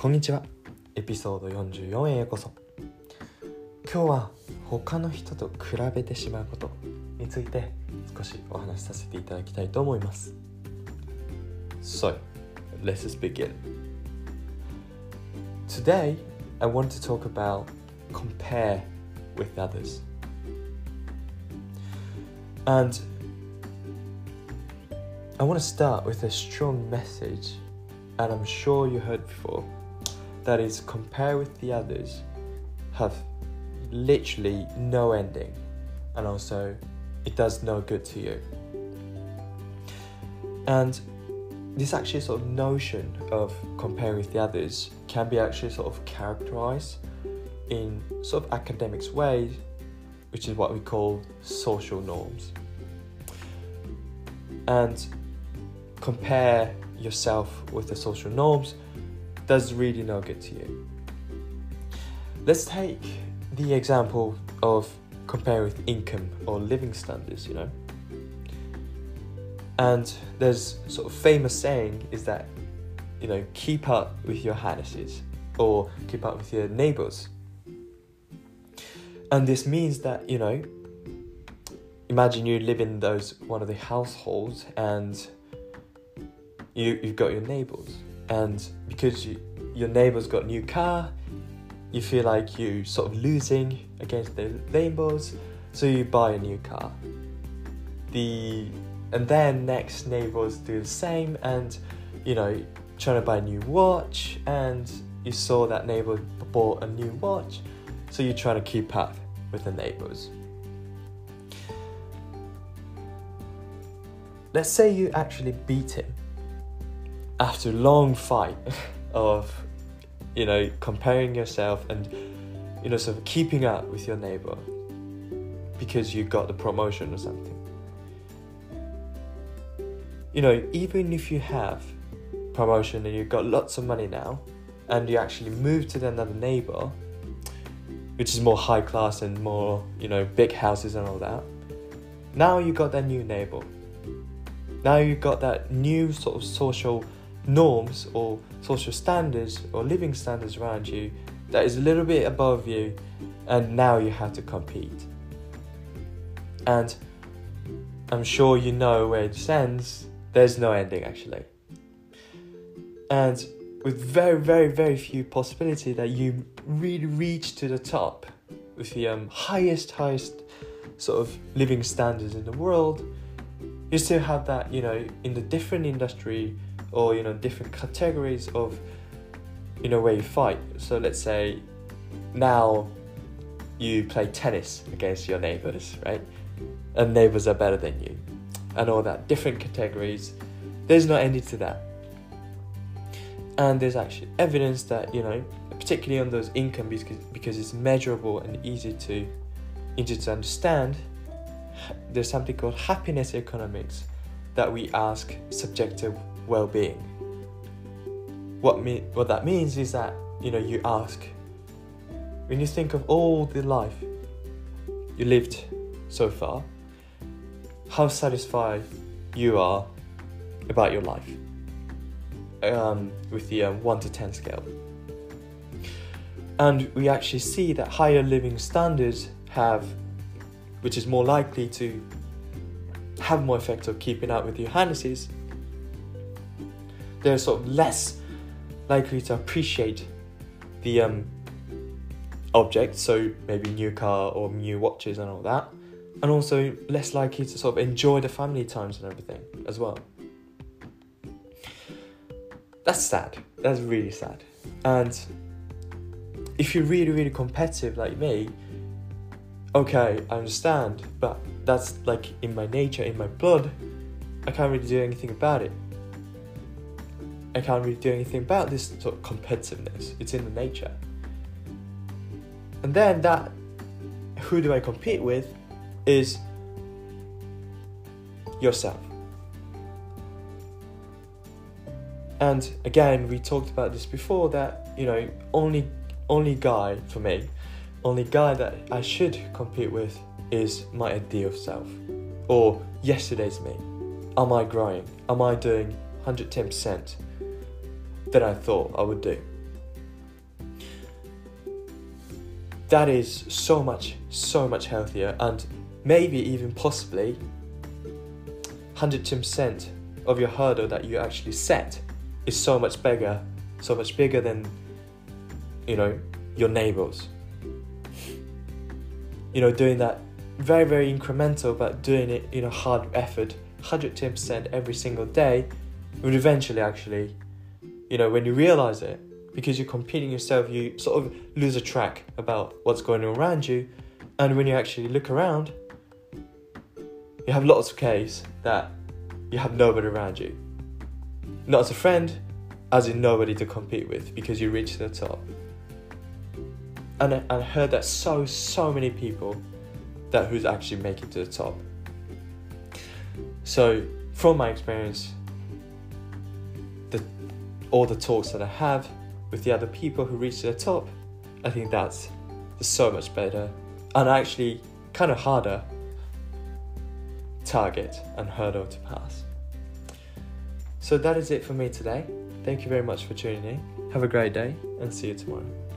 こんにちはエピソード44へようこそ今日は他の人と比べてしまうことについて少しお話しさせていただきたいと思います So, let's begin Today, I want to talk about compare with others and I want to start with a strong message, and I'm sure you heard before. That is, compare with the others have literally no ending, and also it does no good to you. And this actually sort of notion of comparing with the others can be actually sort of characterized in sort of academics ways, which is what we call social norms. And compare yourself with the social norms does really no good to you. Let's take the example of compare with income or living standards, you know. And there's sort of famous saying is that, you know, keep up with your highnesses or keep up with your neighbors. And this means that, you know, imagine you live in those one of the households and you you've got your neighbors, and because you, your neighbors got a new car, you feel like you sort of losing against the neighbors, so you buy a new car. The and then next neighbors do the same, and you know trying to buy a new watch, and you saw that neighbor bought a new watch, so you're trying to keep up with the neighbors. Let's say you actually beat him after a long fight of you know comparing yourself and you know sort of keeping up with your neighbor because you got the promotion or something. You know even if you have promotion and you've got lots of money now and you actually move to another neighbor which is more high class and more you know big houses and all that now you got that new neighbor. Now you got that new sort of social norms or social standards or living standards around you that is a little bit above you and now you have to compete. And i'm sure you know where it ends. There's no ending actually. And with very very very few possibility that you really reach to the top with the um, highest highest sort of living standards in the world you still have that you know in the different industry or you know different categories of you know where you fight. So let's say now you play tennis against your neighbors right? And neighbors are better than you and all that. Different categories. There's no end to that. And there's actually evidence that you know particularly on those income because, because it's measurable and easy to easy to understand there's something called happiness economics that we ask subjective well-being. What me what that means is that you know you ask when you think of all the life you lived so far, how satisfied you are about your life um, with the um, 1 to 10 scale. And we actually see that higher living standards have, which is more likely to have more effect of keeping up with your harnesses, they're sort of less likely to appreciate the um, object, so maybe new car or new watches and all that, and also less likely to sort of enjoy the family times and everything as well. That's sad. That's really sad. And if you're really, really competitive like me, okay, I understand, but that's like in my nature, in my blood. I can't really do anything about it. I can't really do anything about this sort of competitiveness. It's in the nature. And then that who do I compete with is yourself. And again, we talked about this before that, you know, only only guy for me, only guy that I should compete with is my ideal self. Or yesterday's me. Am I growing? Am I doing 110%? Than I thought I would do. that is so much, so much healthier, and maybe even possibly 110% of your hurdle that you actually set is so much bigger, so much bigger than, you know, your neighbors. You know, doing that very, very incremental, but doing it in a hard effort, 110% every single day, would eventually actually, you know, when you realize it, because you're competing yourself, you sort of lose a track about what's going on around you. And when you actually look around, you have lots of case that you have nobody around you. Not as a friend, as in nobody to compete with because you reach the top. And I, I heard that so, so many people that who's actually making to the top. So, from my experience, the all the talks that I have with the other people who reach the top, I think that's so much better and actually kind of harder target and hurdle to pass. So that is it for me today. Thank you very much for tuning in. Have a great day and see you tomorrow.